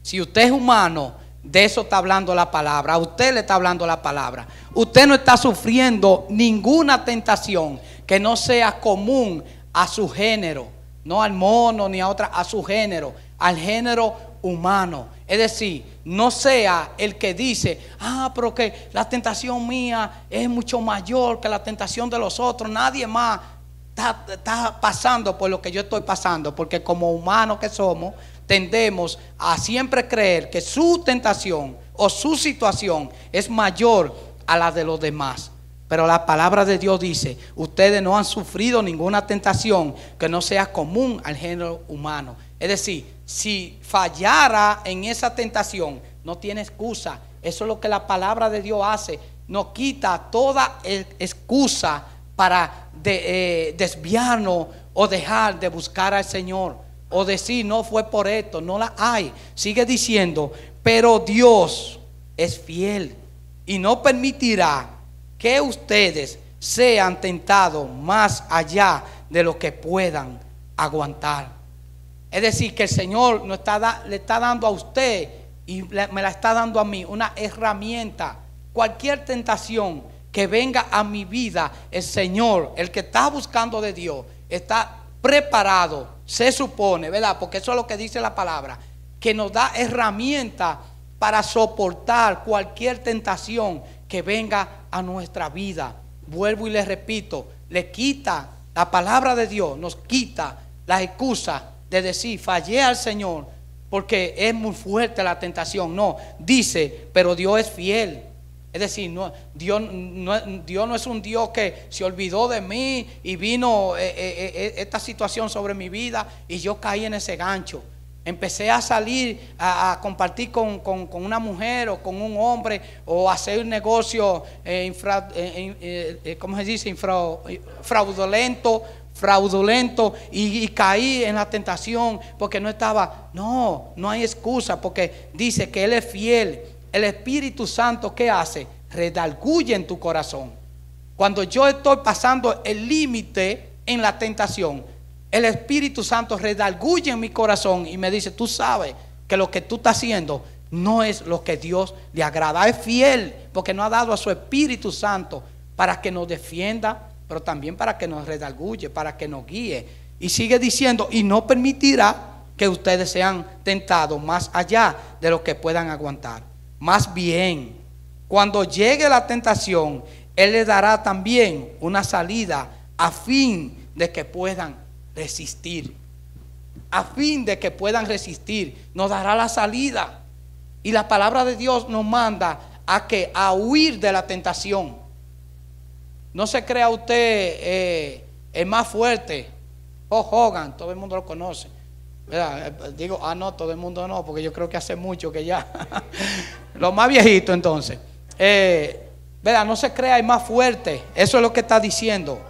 Si usted es humano, de eso está hablando la palabra. A usted le está hablando la palabra. Usted no está sufriendo ninguna tentación que no sea común a su género. No al mono ni a otra, a su género. Al género humano. Es decir, no sea el que dice, ah, pero que la tentación mía es mucho mayor que la tentación de los otros. Nadie más está, pasando por lo que yo estoy pasando, porque como humanos que somos, tendemos a siempre creer que su tentación o su situación es mayor a la de los demás. Pero la palabra de Dios dice, ustedes no han sufrido ninguna tentación que no sea común al género humano. Es decir, si fallara en esa tentación, no tiene excusa. Eso es lo que la palabra de Dios hace. Nos quita toda excusa para de, eh, desviarnos o dejar de buscar al Señor. O decir, no fue por esto, no la hay. Sigue diciendo, pero Dios es fiel y no permitirá que ustedes sean tentados más allá de lo que puedan aguantar. Es decir, que el Señor no está, le está dando a usted y me la está dando a mí una herramienta. Cualquier tentación que venga a mi vida, el Señor, el que está buscando de Dios, está preparado, se supone, ¿verdad? Porque eso es lo que dice la palabra, que nos da herramienta para soportar cualquier tentación que venga a nuestra vida. Vuelvo y le repito, le quita la palabra de Dios, nos quita la excusa de decir, fallé al Señor porque es muy fuerte la tentación. No, dice, pero Dios es fiel. Es decir, Dios, no, es un Dios que se olvidó de mí y vino eh, eh, eh, esta situación sobre mi vida y yo caí en ese gancho. Empecé a salir a, compartir con, una mujer o con un hombre o hacer un negocio, ¿cómo se dice? fraudulento, fraudulento y, caí en la tentación porque no estaba. No, no hay excusa porque dice que Él es fiel el Espíritu Santo, ¿qué hace? Redalguye en tu corazón. Cuando yo estoy pasando el límite en la tentación, el Espíritu Santo redalguye en mi corazón y me dice, tú sabes que lo que tú estás haciendo no es lo que Dios le agrada. Es fiel porque no ha dado a su Espíritu Santo para que nos defienda, pero también para que nos redalguye, para que nos guíe. Y sigue diciendo, y no permitirá que ustedes sean tentados más allá de lo que puedan aguantar. Más bien, cuando llegue la tentación, Él le dará también una salida a fin de que puedan resistir. A fin de que puedan resistir, nos dará la salida. Y la palabra de Dios nos manda a que a huir de la tentación. No se crea usted eh, el más fuerte. Oh, Hogan, todo el mundo lo conoce. Eh, digo, ah, no, todo el mundo no, porque yo creo que hace mucho que ya. Los más viejitos entonces. Eh, No se crea el más fuerte. Eso es lo que está diciendo.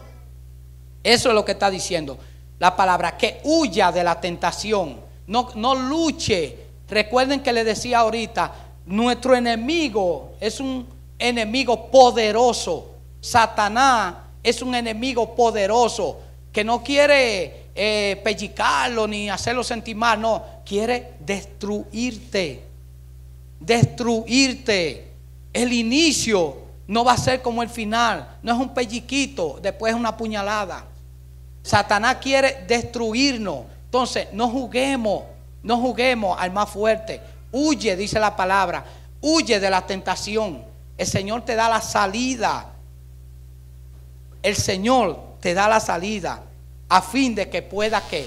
Eso es lo que está diciendo. La palabra, que huya de la tentación. No, no luche. Recuerden que le decía ahorita, nuestro enemigo es un enemigo poderoso. Satanás es un enemigo poderoso que no quiere eh, pellicarlo ni hacerlo sentir mal, no, quiere destruirte, destruirte. El inicio no va a ser como el final, no es un pelliquito, después es una puñalada. Satanás quiere destruirnos. Entonces, no juguemos, no juguemos al más fuerte. Huye, dice la palabra, huye de la tentación. El Señor te da la salida. El Señor te da la salida a fin de que pueda que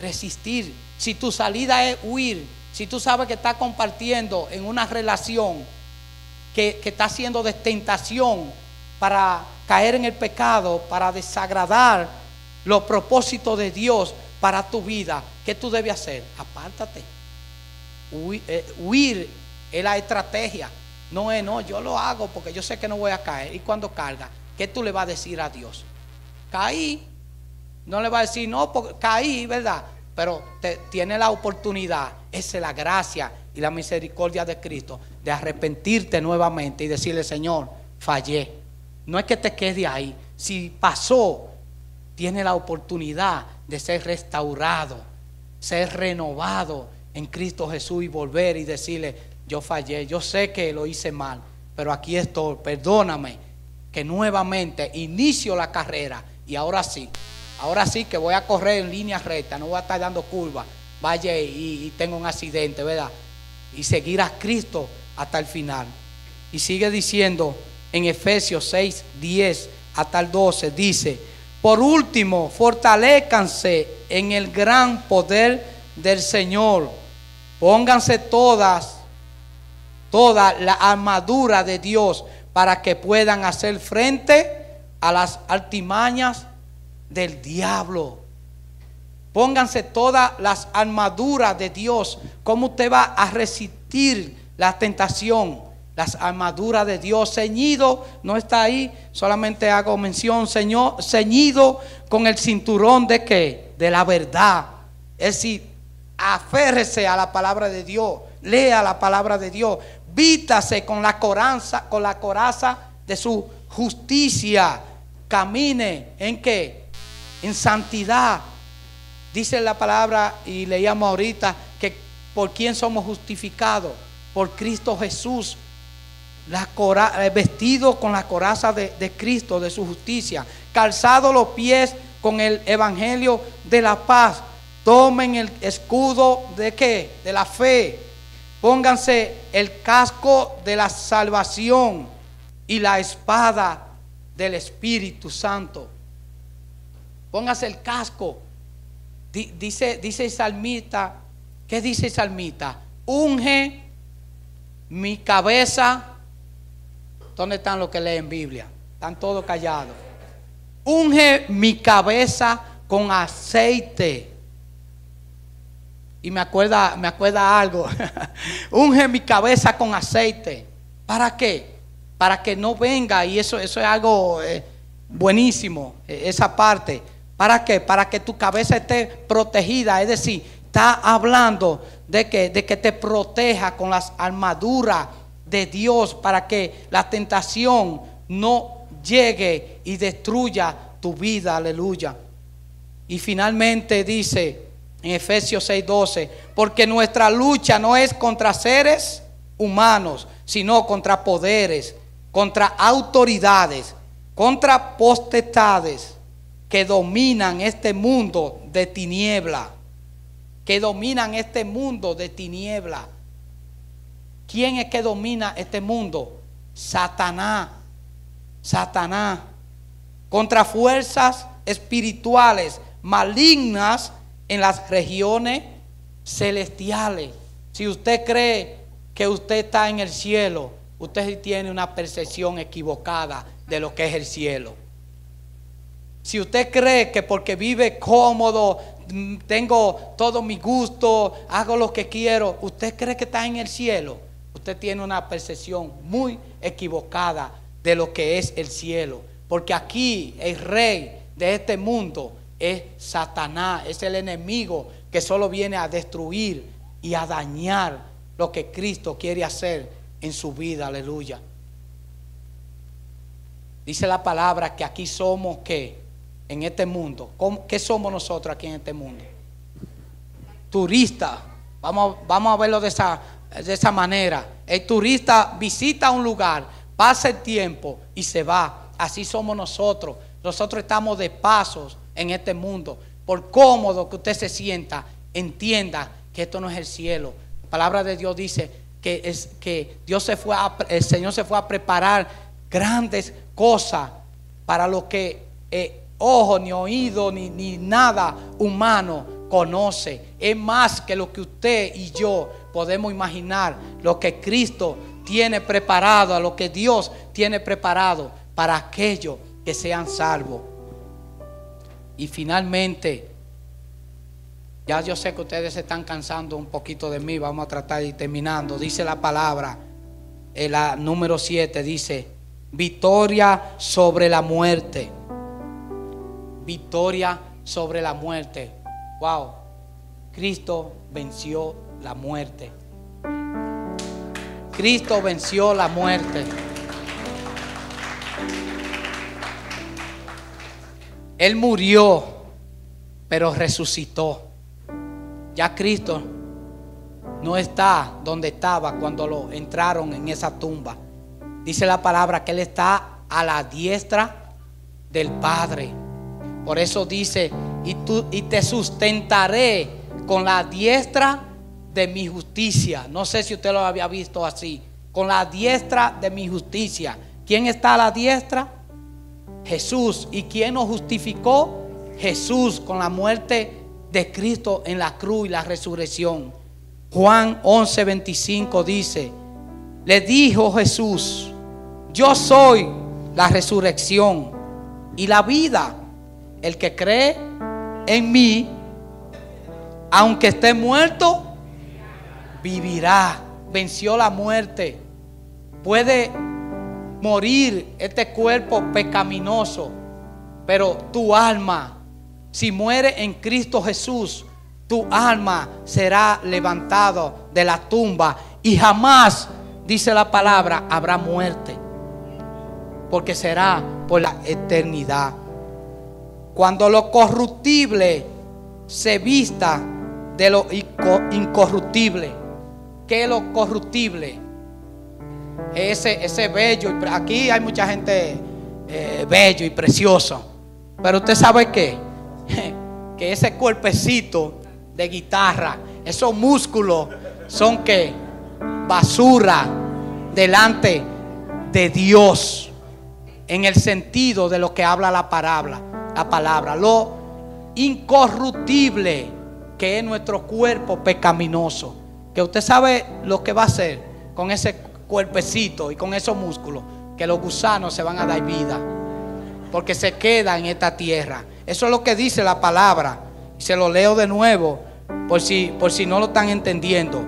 resistir. Si tu salida es huir, si tú sabes que estás compartiendo en una relación que, está haciendo de tentación para caer en el pecado, para desagradar los propósitos de Dios para tu vida, ¿qué tú debes hacer? Apártate. Eh, huir, es la estrategia. No es, no, yo lo hago porque yo sé que no voy a caer. Y cuando carga, ¿qué tú le vas a decir a Dios? Caí, no le va a decir, no, porque caí, ¿verdad? Pero te, tiene la oportunidad, esa es la gracia y la misericordia de Cristo, de arrepentirte nuevamente y decirle, Señor, fallé. No es que te quede ahí. Si pasó, tiene la oportunidad de ser restaurado, ser renovado en Cristo Jesús y volver y decirle, yo fallé, yo sé que lo hice mal, pero aquí estoy, perdóname, que nuevamente inicio la carrera y ahora sí, Ahora sí que voy a correr en línea recta, no voy a estar dando curvas, vaya y, tengo un accidente, ¿verdad? Y seguir a Cristo hasta el final. Y sigue diciendo en Efesios 6, 10 hasta el 12, dice, Por último, fortalezcanse en el gran poder del Señor. Pónganse todas, toda la armadura de Dios para que puedan hacer frente a las altimañas del diablo. Pónganse todas las armaduras de Dios. ¿Cómo usted va a resistir la tentación? Las armaduras de Dios. Ceñido, no está ahí. Solamente hago mención, Señor, ceñido con el cinturón de qué? De la verdad. Es decir, aférrese a la palabra de Dios. Lea la palabra de Dios. Vítase con la coraza, con la coraza de su justicia. Camine en qué? En santidad. Dice la palabra y leíamos ahorita que por quién somos justificados, por Cristo Jesús. La eh, vestido con la coraza de, Cristo, de su justicia, calzado los pies con el evangelio de la paz. Tomen el escudo de qué? De la fe. Pónganse el casco de la salvación y la espada del Espíritu Santo. Póngase el casco. Dice, dice el ¿qué dice el salmista? Unge mi cabeza. ¿Dónde están los que leen Biblia? Están todos callados. Unge mi cabeza con aceite. Y me acuerda, me acuerda algo. Unge mi cabeza con aceite. ¿Para qué? Para que no venga, y eso, eso es algo eh, buenísimo, eh, esa parte ¿Para qué? Para que tu cabeza esté protegida. Es decir, está hablando de que, de que te proteja con las armaduras de Dios para que la tentación no llegue y destruya tu vida. Aleluya. Y finalmente dice en Efesios 6:12, porque nuestra lucha no es contra seres humanos, sino contra poderes, contra autoridades, contra potestades que dominan este mundo de tiniebla, que dominan este mundo de tiniebla. ¿Quién es que domina este mundo? Satanás. Satanás. Contra fuerzas espirituales malignas en las regiones celestiales. Si usted cree que usted está en el cielo, usted tiene una percepción equivocada de lo que es el cielo. Si usted cree que porque vive cómodo, mm, tengo todo mi gusto, hago lo que quiero, usted cree que está en el cielo, usted tiene una percepción muy equivocada de lo que es el cielo. Porque aquí el rey de este mundo es Satanás, es el enemigo que solo viene a destruir y a dañar lo que Cristo quiere hacer en su vida, aleluya. Dice la palabra que aquí somos que en este mundo. ¿Qué somos nosotros aquí en este mundo? Turistas. Vamos, vamos a verlo de esa, de esa manera. El turista visita un lugar, pasa el tiempo y se va. Así somos nosotros. Nosotros estamos de pasos en este mundo. Por cómodo que usted se sienta, entienda que esto no es el cielo. La palabra de Dios dice que, es, que Dios se fue el Señor se fue a preparar grandes cosas para lo que eh, ojo, ni oído, ni, ni nada humano conoce. Es más que lo que usted y yo podemos imaginar, lo que Cristo tiene preparado, a lo que Dios tiene preparado para aquellos que sean salvos. Y finalmente, ya yo sé que ustedes se están cansando un poquito de mí, vamos a tratar de ir terminando. Dice la palabra, en la número 7, dice, victoria sobre la muerte victoria sobre la muerte. Wow, Cristo venció la muerte. Cristo venció la muerte. Él murió, pero resucitó. Ya Cristo no está donde estaba cuando lo entraron en esa tumba. Dice la palabra que Él está a la diestra del Padre. Por eso dice, y, te sustentaré con la diestra de mi justicia. No sé si usted lo había visto así. Con la diestra de mi justicia. ¿Quién está a la diestra? Jesús. ¿Y quién nos justificó? Jesús con la muerte de Cristo en la cruz y la resurrección. Juan 11:25 dice, le dijo Jesús, yo soy la resurrección y la vida. El que cree en mí, aunque esté muerto, vivirá. Venció la muerte. Puede morir este cuerpo pecaminoso, pero tu alma, si muere en Cristo Jesús, tu alma será levantado de la tumba y jamás, dice la palabra, habrá muerte, porque será por la eternidad. Cuando lo corruptible se vista de lo incorruptible, ¿qué es lo corruptible? Ese, ese bello, aquí hay mucha gente eh, bello y precioso, pero usted sabe qué, que ese cuerpecito de guitarra, esos músculos son que basura delante de Dios en el sentido de lo que habla la palabra, la palabra, lo incorruptible que es nuestro cuerpo pecaminoso, que usted sabe lo que va a hacer con ese cuerpecito y con esos músculos, que los gusanos se van a dar vida, porque se queda en esta tierra. Eso es lo que dice la palabra. Se lo leo de nuevo por si, por si no lo están entendiendo.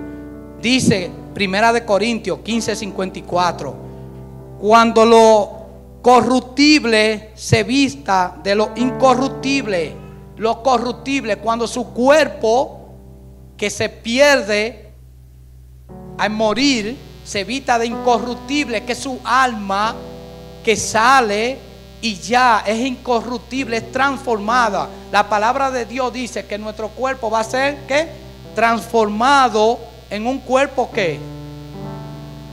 Dice Primera de Corintios 15:54, cuando lo corruptible se vista de lo incorruptible, lo corruptible, cuando su cuerpo que se pierde al morir, se vista de incorruptible, que su alma que sale y ya es incorruptible, es transformada. La palabra de Dios dice que nuestro cuerpo va a ser ¿qué? transformado en un cuerpo que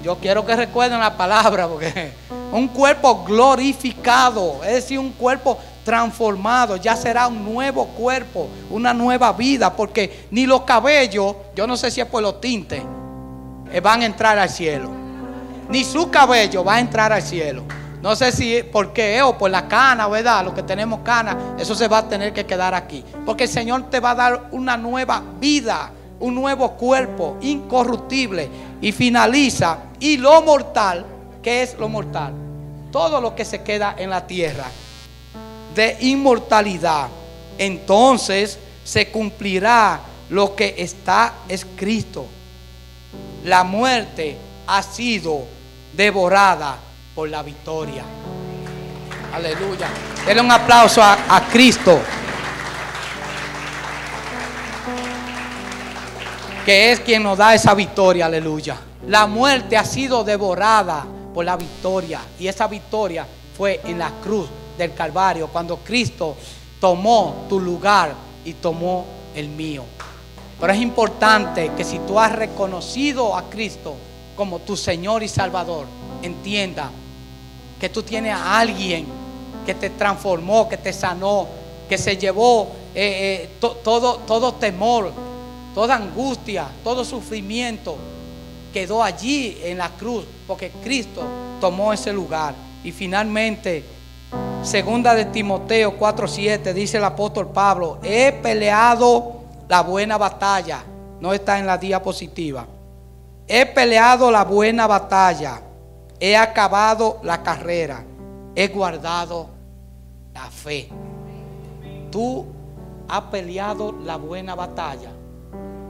yo quiero que recuerden la palabra porque un cuerpo glorificado, es decir, un cuerpo transformado, ya será un nuevo cuerpo, una nueva vida, porque ni los cabellos, yo no sé si es por los tintes, eh, van a entrar al cielo, ni su cabello va a entrar al cielo. No sé si por qué o por la cana, ¿verdad? Los que tenemos cana, eso se va a tener que quedar aquí. Porque el Señor te va a dar una nueva vida, un nuevo cuerpo incorruptible. Y finaliza. Y lo mortal, ¿qué es lo mortal? Todo lo que se queda en la tierra de inmortalidad. Entonces se cumplirá lo que está escrito. La muerte ha sido devorada por la victoria. Aleluya. Denle un aplauso a, Cristo. Que es quien nos da esa victoria. Aleluya. La muerte ha sido devorada por la victoria. Y esa victoria fue en la cruz del Calvario. Cuando Cristo tomó tu lugar y tomó el mío. Pero es importante que si tú has reconocido a Cristo como tu Señor y Salvador, entienda que tú tienes a alguien que te transformó, que te sanó, que se llevó eh, eh, todo, todo temor, toda angustia, todo sufrimiento, quedó allí en la cruz, porque Cristo tomó ese lugar. Y finalmente, segunda de Timoteo 4:7, dice el apóstol Pablo, he peleado la buena batalla, no está en la diapositiva. He peleado la buena batalla He acabado la carrera. He guardado la fe. Tú has peleado la buena batalla.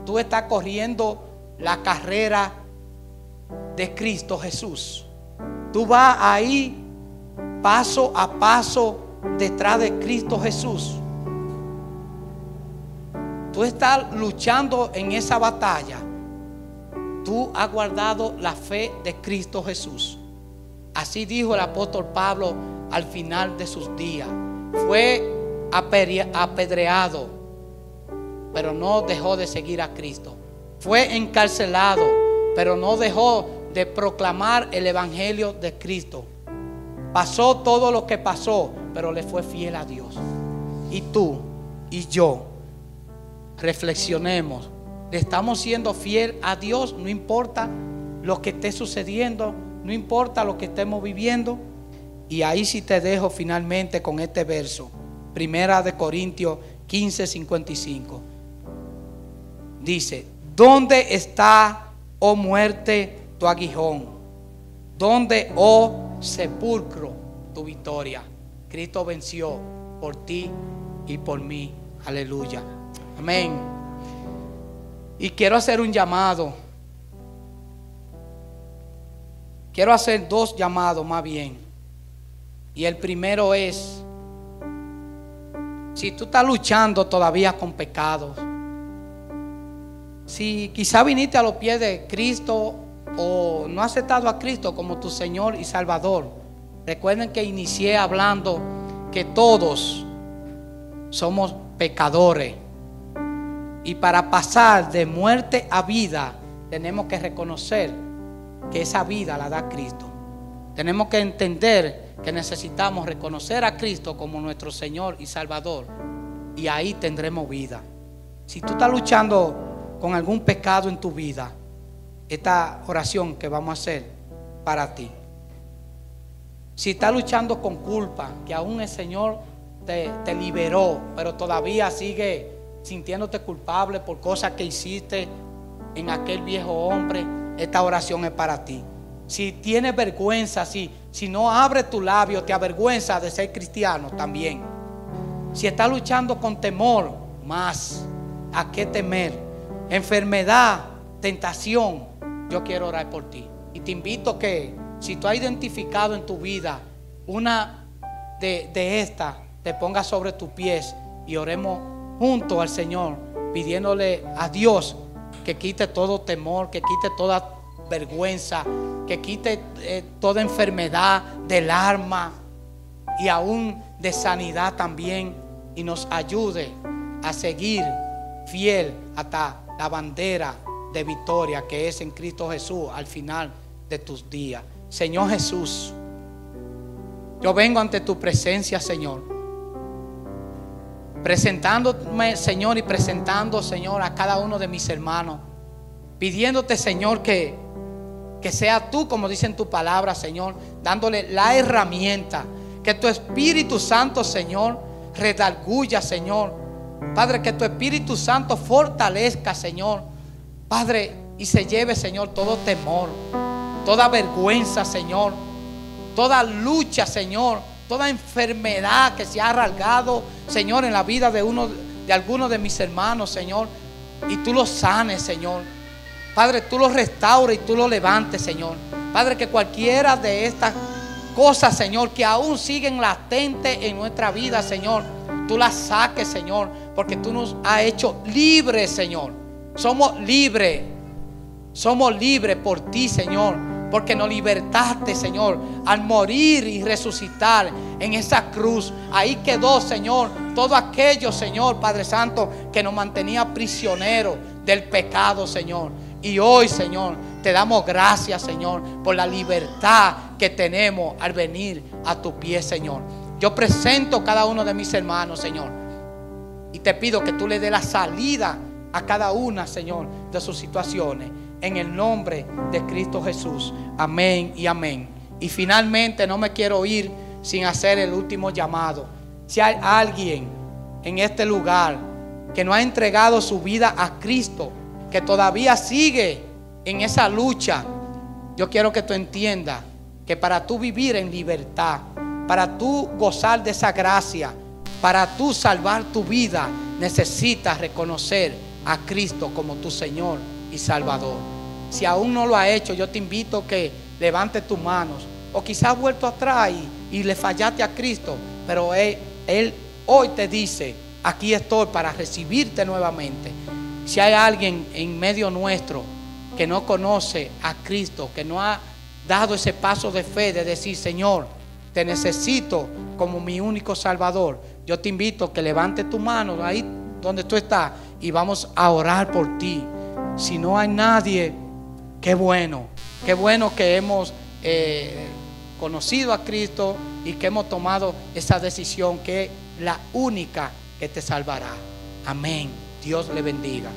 Tú estás corriendo la carrera de Cristo Jesús. Tú vas ahí paso a paso detrás de Cristo Jesús. Tú estás luchando en esa batalla tú has guardado la fe de Cristo Jesús. Así dijo el apóstol Pablo al final de sus días. Fue apedreado, pero no dejó de seguir a Cristo. Fue encarcelado, pero no dejó de proclamar el Evangelio de Cristo. Pasó todo lo que pasó, pero le fue fiel a Dios. Y tú y yo reflexionemos le estamos siendo fiel a Dios, no importa lo que esté sucediendo, no importa lo que estemos viviendo. Y ahí sí te dejo finalmente con este verso. Primera de Corintios 15, 55. Dice, ¿dónde está, oh muerte, tu aguijón? ¿Dónde, oh sepulcro, tu victoria? Cristo venció por ti y por mí. Aleluya. Amén. Y quiero hacer un llamado. Quiero hacer dos llamados más bien. Y el primero es, si tú estás luchando todavía con pecados, si quizá viniste a los pies de Cristo o no has aceptado a Cristo como tu Señor y Salvador, recuerden que inicié hablando que todos somos pecadores. Y para pasar de muerte a vida, tenemos que reconocer que esa vida la da Cristo. Tenemos que entender que necesitamos reconocer a Cristo como nuestro Señor y Salvador. Y ahí tendremos vida. Si tú estás luchando con algún pecado en tu vida, esta oración que vamos a hacer para ti. Si estás luchando con culpa, que aún el Señor te, te liberó, pero todavía sigue sintiéndote culpable por cosas que hiciste en aquel viejo hombre, esta oración es para ti. Si tienes vergüenza, si, si no abres tu labio, te avergüenza de ser cristiano también. Si estás luchando con temor, más, ¿a qué temer? Enfermedad, tentación, yo quiero orar por ti. Y te invito que si tú has identificado en tu vida una de, estas, te pongas sobre tus pies y oremos junto al Señor, pidiéndole a Dios que quite todo temor, que quite toda vergüenza, que quite eh, toda enfermedad del alma y aún de sanidad también y nos ayude a seguir fiel hasta la bandera de victoria que es en Cristo Jesús al final de tus días. Señor Jesús, yo vengo ante tu presencia, Señor presentándome, Señor, y presentando, Señor, a cada uno de mis hermanos, pidiéndote, Señor, que, que sea tú, como dice en tu palabra, Señor, dándole la herramienta, que tu Espíritu Santo, Señor, redarguya, Señor. Padre, que tu Espíritu Santo fortalezca, Señor. Padre, y se lleve, Señor, todo temor, toda vergüenza, Señor, toda lucha, Señor toda enfermedad que se ha arraigado, Señor, en la vida de uno de algunos de mis hermanos, Señor, y tú lo sanes, Señor. Padre, tú lo restaures y tú lo levantes, Señor. Padre, que cualquiera de estas cosas, Señor, que aún siguen latentes en nuestra vida, Señor, tú las saques, Señor, porque tú nos has hecho libres, Señor. Somos libres. Somos libres por ti, Señor porque nos libertaste, Señor, al morir y resucitar en esa cruz. Ahí quedó, Señor, todo aquello, Señor, Padre Santo, que nos mantenía prisioneros del pecado, Señor. Y hoy, Señor, te damos gracias, Señor, por la libertad que tenemos al venir a tu pie, Señor. Yo presento cada uno de mis hermanos, Señor. Y te pido que tú le dé la salida a cada una, Señor, de sus situaciones en el nombre de Cristo Jesús. Amén y amén. Y finalmente no me quiero ir sin hacer el último llamado. Si hay alguien en este lugar que no ha entregado su vida a Cristo, que todavía sigue en esa lucha, yo quiero que tú entiendas que para tú vivir en libertad, para tú gozar de esa gracia, para tú salvar tu vida, necesitas reconocer a Cristo como tu Señor y Salvador. Si aún no lo ha hecho, yo te invito a que levante tus manos. O quizás has vuelto atrás y, le fallaste a Cristo, pero él, él hoy te dice, aquí estoy para recibirte nuevamente. Si hay alguien en medio nuestro que no conoce a Cristo, que no ha dado ese paso de fe de decir, Señor, te necesito como mi único Salvador, yo te invito a que levante tu mano ahí donde tú estás y vamos a orar por ti. Si no hay nadie, qué bueno, qué bueno que hemos eh, conocido a Cristo y que hemos tomado esa decisión que es la única que te salvará. Amén. Dios le bendiga.